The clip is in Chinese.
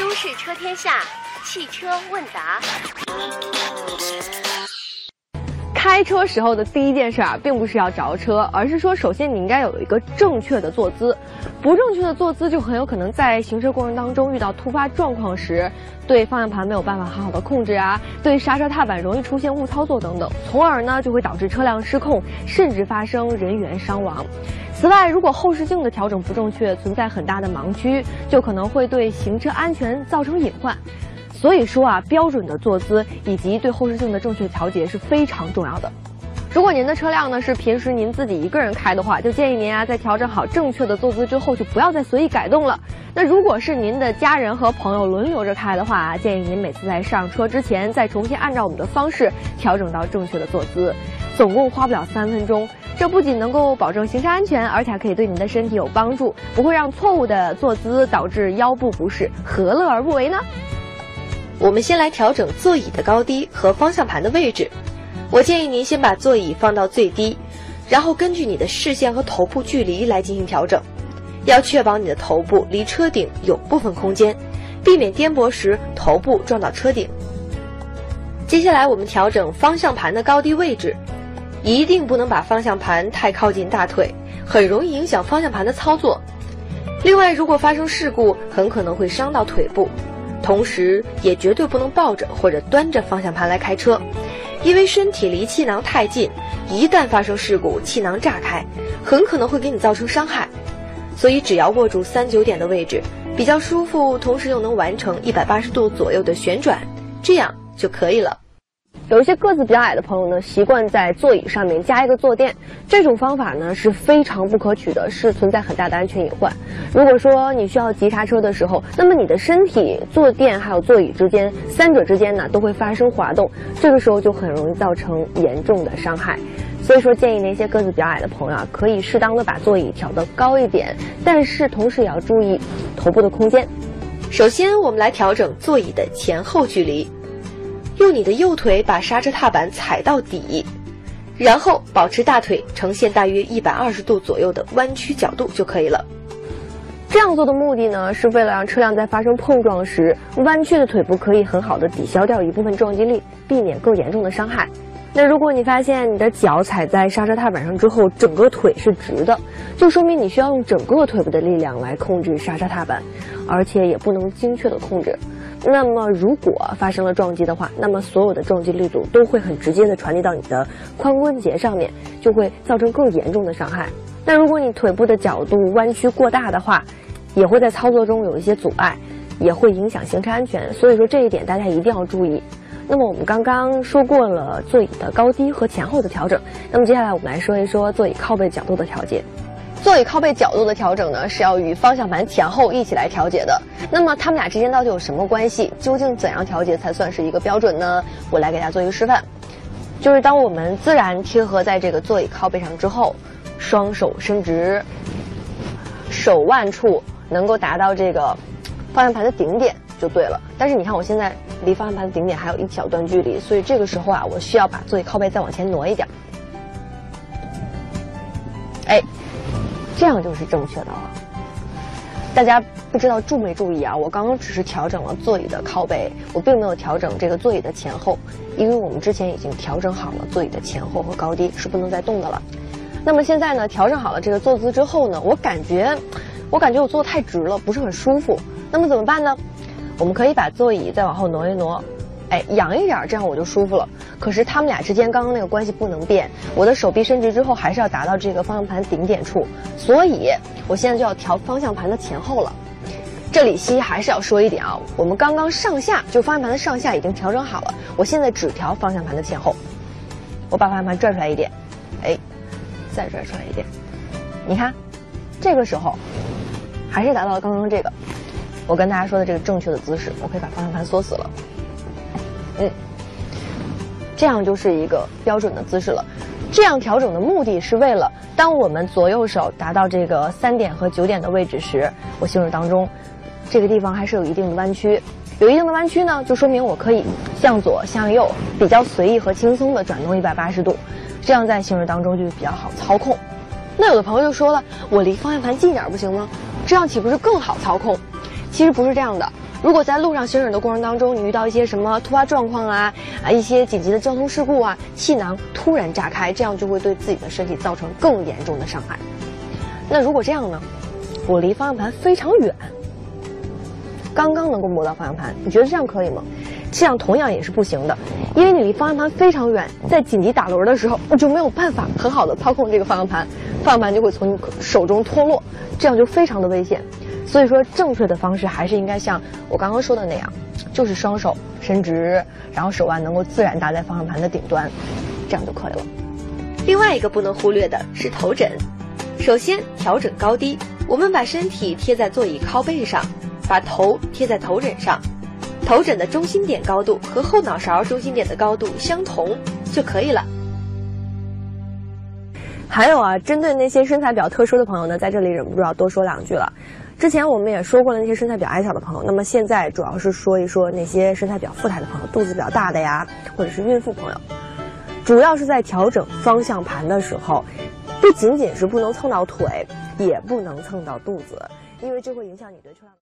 都市车天下汽车问答。开车时候的第一件事啊，并不是要着车，而是说，首先你应该有一个正确的坐姿。不正确的坐姿，就很有可能在行车过程当中遇到突发状况时，对方向盘没有办法好好的控制啊，对刹车踏板容易出现误操作等等，从而呢就会导致车辆失控，甚至发生人员伤亡。此外，如果后视镜的调整不正确，存在很大的盲区，就可能会对行车安全造成隐患。所以说啊，标准的坐姿以及对后视镜的正确调节是非常重要的。如果您的车辆呢是平时您自己一个人开的话，就建议您啊在调整好正确的坐姿之后，就不要再随意改动了。那如果是您的家人和朋友轮流着开的话，建议您每次在上车之前再重新按照我们的方式调整到正确的坐姿，总共花不了三分钟。这不仅能够保证行车安全，而且还可以对您的身体有帮助，不会让错误的坐姿导致腰部不适，何乐而不为呢？我们先来调整座椅的高低和方向盘的位置。我建议您先把座椅放到最低，然后根据你的视线和头部距离来进行调整，要确保你的头部离车顶有部分空间，避免颠簸时头部撞到车顶。接下来我们调整方向盘的高低位置，一定不能把方向盘太靠近大腿，很容易影响方向盘的操作。另外，如果发生事故，很可能会伤到腿部。同时，也绝对不能抱着或者端着方向盘来开车，因为身体离气囊太近，一旦发生事故，气囊炸开，很可能会给你造成伤害。所以，只要握住三九点的位置，比较舒服，同时又能完成一百八十度左右的旋转，这样就可以了。有一些个子比较矮的朋友呢，习惯在座椅上面加一个坐垫，这种方法呢是非常不可取的，是存在很大的安全隐患。如果说你需要急刹车的时候，那么你的身体、坐垫还有座椅之间三者之间呢都会发生滑动，这个时候就很容易造成严重的伤害。所以说，建议那些个子比较矮的朋友啊，可以适当的把座椅调得高一点，但是同时也要注意头部的空间。首先，我们来调整座椅的前后距离。用你的右腿把刹车踏板踩到底，然后保持大腿呈现大约一百二十度左右的弯曲角度就可以了。这样做的目的呢，是为了让车辆在发生碰撞时，弯曲的腿部可以很好的抵消掉一部分撞击力，避免更严重的伤害。那如果你发现你的脚踩在刹车踏板上之后，整个腿是直的，就说明你需要用整个腿部的力量来控制刹车踏板，而且也不能精确的控制。那么，如果发生了撞击的话，那么所有的撞击力度都会很直接的传递到你的髋关节上面，就会造成更严重的伤害。那如果你腿部的角度弯曲过大的话，也会在操作中有一些阻碍，也会影响行车安全。所以说这一点大家一定要注意。那么我们刚刚说过了座椅的高低和前后的调整，那么接下来我们来说一说座椅靠背角度的调节。座椅靠背角度的调整呢，是要与方向盘前后一起来调节的。那么它们俩之间到底有什么关系？究竟怎样调节才算是一个标准呢？我来给大家做一个示范，就是当我们自然贴合在这个座椅靠背上之后，双手伸直，手腕处能够达到这个方向盘的顶点就对了。但是你看我现在离方向盘的顶点还有一小段距离，所以这个时候啊，我需要把座椅靠背再往前挪一点。这样就是正确的了。大家不知道注没注意啊？我刚刚只是调整了座椅的靠背，我并没有调整这个座椅的前后，因为我们之前已经调整好了座椅的前后和高低是不能再动的了。那么现在呢，调整好了这个坐姿之后呢，我感觉，我感觉我坐的太直了，不是很舒服。那么怎么办呢？我们可以把座椅再往后挪一挪。哎，仰一点，这样我就舒服了。可是他们俩之间刚刚那个关系不能变，我的手臂伸直之后还是要达到这个方向盘顶点处，所以我现在就要调方向盘的前后了。这里西还是要说一点啊，我们刚刚上下就方向盘的上下已经调整好了，我现在只调方向盘的前后。我把方向盘拽出来一点，哎，再拽出来一点，你看，这个时候还是达到了刚刚这个我跟大家说的这个正确的姿势，我可以把方向盘锁死了。嗯，这样就是一个标准的姿势了。这样调整的目的是为了，当我们左右手达到这个三点和九点的位置时，我行驶当中，这个地方还是有一定的弯曲。有一定的弯曲呢，就说明我可以向左向右比较随意和轻松的转动一百八十度，这样在行驶当中就比较好操控。那有的朋友就说了，我离方向盘近点不行吗？这样岂不是更好操控？其实不是这样的。如果在路上行驶的过程当中，你遇到一些什么突发状况啊啊，一些紧急的交通事故啊，气囊突然炸开，这样就会对自己的身体造成更严重的伤害。那如果这样呢？我离方向盘非常远，刚刚能够摸到方向盘，你觉得这样可以吗？这样同样也是不行的，因为你离方向盘非常远，在紧急打轮的时候，你就没有办法很好的操控这个方向盘，方向盘就会从你手中脱落，这样就非常的危险。所以说，正确的方式还是应该像我刚刚说的那样，就是双手伸直，然后手腕能够自然搭在方向盘的顶端，这样就可以了。另外一个不能忽略的是头枕。首先调整高低，我们把身体贴在座椅靠背上，把头贴在头枕上，头枕的中心点高度和后脑勺中心点的高度相同就可以了。还有啊，针对那些身材比较特殊的朋友呢，在这里忍不住要多说两句了。之前我们也说过了，那些身材比较矮小的朋友，那么现在主要是说一说那些身材比较富态的朋友，肚子比较大的呀，或者是孕妇朋友，主要是在调整方向盘的时候。不仅仅是不能蹭到腿，也不能蹭到肚子，因为这会影响你对车辆。